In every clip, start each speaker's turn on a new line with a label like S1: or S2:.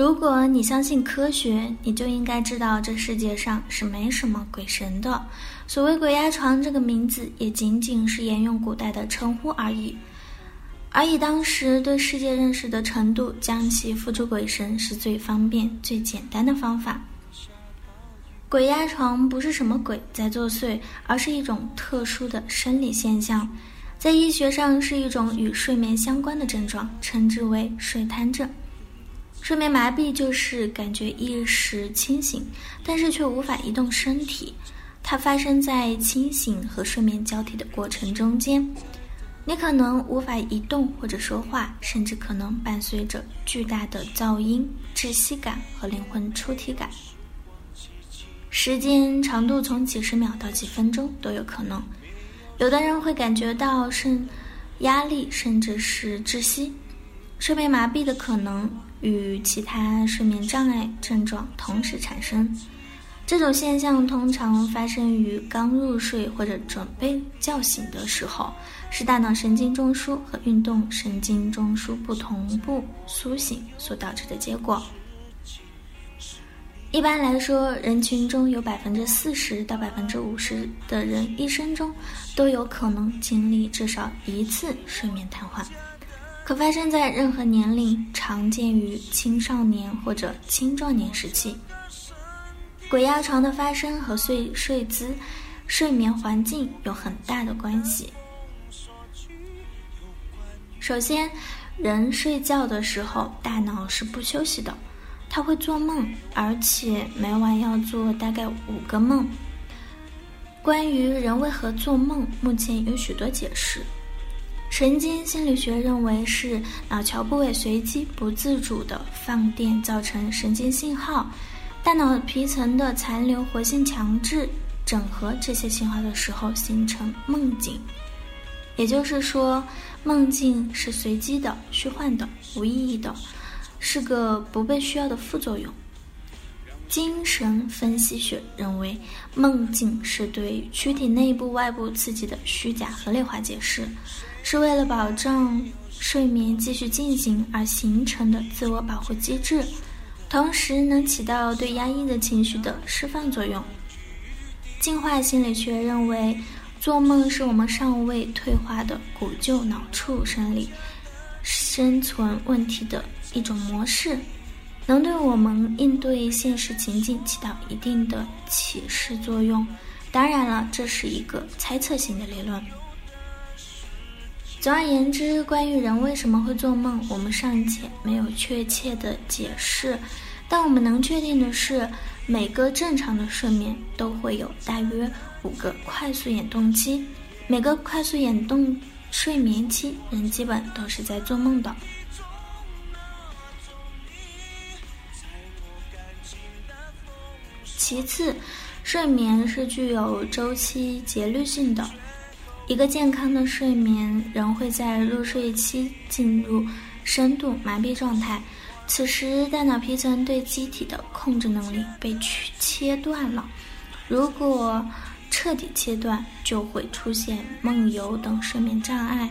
S1: 如果你相信科学，你就应该知道这世界上是没什么鬼神的。所谓“鬼压床”这个名字，也仅仅是沿用古代的称呼而已。而以当时对世界认识的程度，将其付诸鬼神是最方便、最简单的方法。鬼压床不是什么鬼在作祟，而是一种特殊的生理现象，在医学上是一种与睡眠相关的症状，称之为睡瘫症。睡眠麻痹就是感觉意识清醒，但是却无法移动身体。它发生在清醒和睡眠交替的过程中间，你可能无法移动或者说话，甚至可能伴随着巨大的噪音、窒息感和灵魂出体感。时间长度从几十秒到几分钟都有可能。有的人会感觉到甚压力，甚至是窒息。睡眠麻痹的可能。与其他睡眠障碍症状同时产生，这种现象通常发生于刚入睡或者准备叫醒的时候，是大脑神经中枢和运动神经中枢不同步苏醒所导致的结果。一般来说，人群中有百分之四十到百分之五十的人一生中都有可能经历至少一次睡眠瘫痪。可发生在任何年龄，常见于青少年或者青壮年时期。鬼压床的发生和睡睡姿、睡眠环境有很大的关系。首先，人睡觉的时候大脑是不休息的，他会做梦，而且每晚要做大概五个梦。关于人为何做梦，目前有许多解释。神经心理学认为是脑桥部位随机不自主的放电造成神经信号，大脑皮层的残留活性强制整合这些信号的时候形成梦境。也就是说，梦境是随机的、虚幻的、无意义的，是个不被需要的副作用。精神分析学认为，梦境是对躯体内部、外部刺激的虚假合理化解释。是为了保障睡眠继续进行而形成的自我保护机制，同时能起到对压抑的情绪的释放作用。进化心理学认为，做梦是我们尚未退化的古旧脑处生理生存问题的一种模式，能对我们应对现实情境起到一定的启示作用。当然了，这是一个猜测性的理论。总而言之，关于人为什么会做梦，我们尚且没有确切的解释。但我们能确定的是，每个正常的睡眠都会有大约五个快速眼动期，每个快速眼动睡眠期，人基本都是在做梦的。其次，睡眠是具有周期节律性的。一个健康的睡眠，人会在入睡期进入深度麻痹状态，此时大脑皮层对机体的控制能力被切切断了。如果彻底切断，就会出现梦游等睡眠障碍。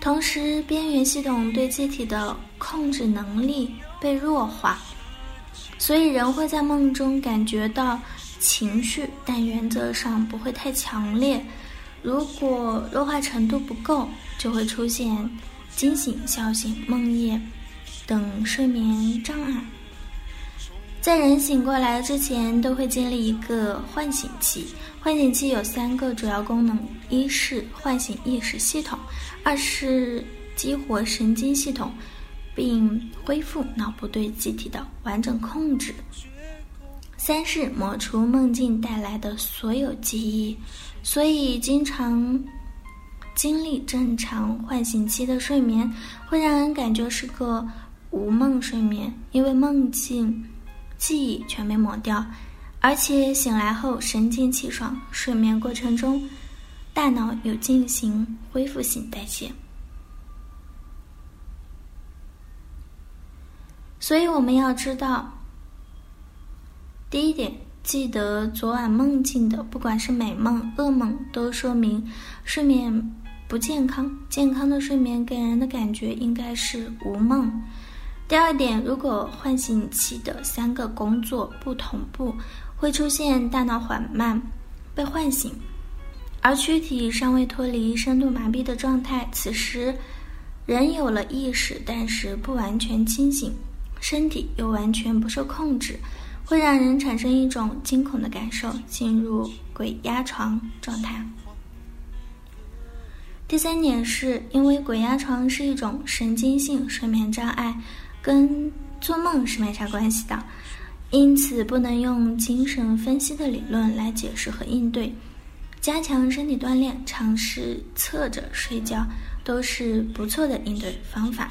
S1: 同时，边缘系统对机体的控制能力被弱化，所以人会在梦中感觉到情绪，但原则上不会太强烈。如果弱化程度不够，就会出现惊醒、笑醒、梦魇等睡眠障碍。在人醒过来之前，都会经历一个唤醒期。唤醒期有三个主要功能：一是唤醒意识系统，二是激活神经系统，并恢复脑部对机体的完整控制；三是抹除梦境带来的所有记忆。所以，经常经历正常唤醒期的睡眠，会让人感觉是个无梦睡眠，因为梦境记忆全被抹掉，而且醒来后神清气爽。睡眠过程中，大脑有进行恢复性代谢。所以我们要知道，第一点，记得昨晚梦境的，不管是美梦、噩梦，都说明睡眠不健康。健康的睡眠给人的感觉应该是无梦。第二点，如果唤醒期的三个工作不同步，会出现大脑缓慢被唤醒，而躯体尚未脱离深度麻痹的状态。此时，人有了意识，但是不完全清醒。身体又完全不受控制，会让人产生一种惊恐的感受，进入鬼压床状态。第三点是因为鬼压床是一种神经性睡眠障碍，跟做梦是没啥关系的，因此不能用精神分析的理论来解释和应对。加强身体锻炼，尝试侧着睡觉，都是不错的应对方法。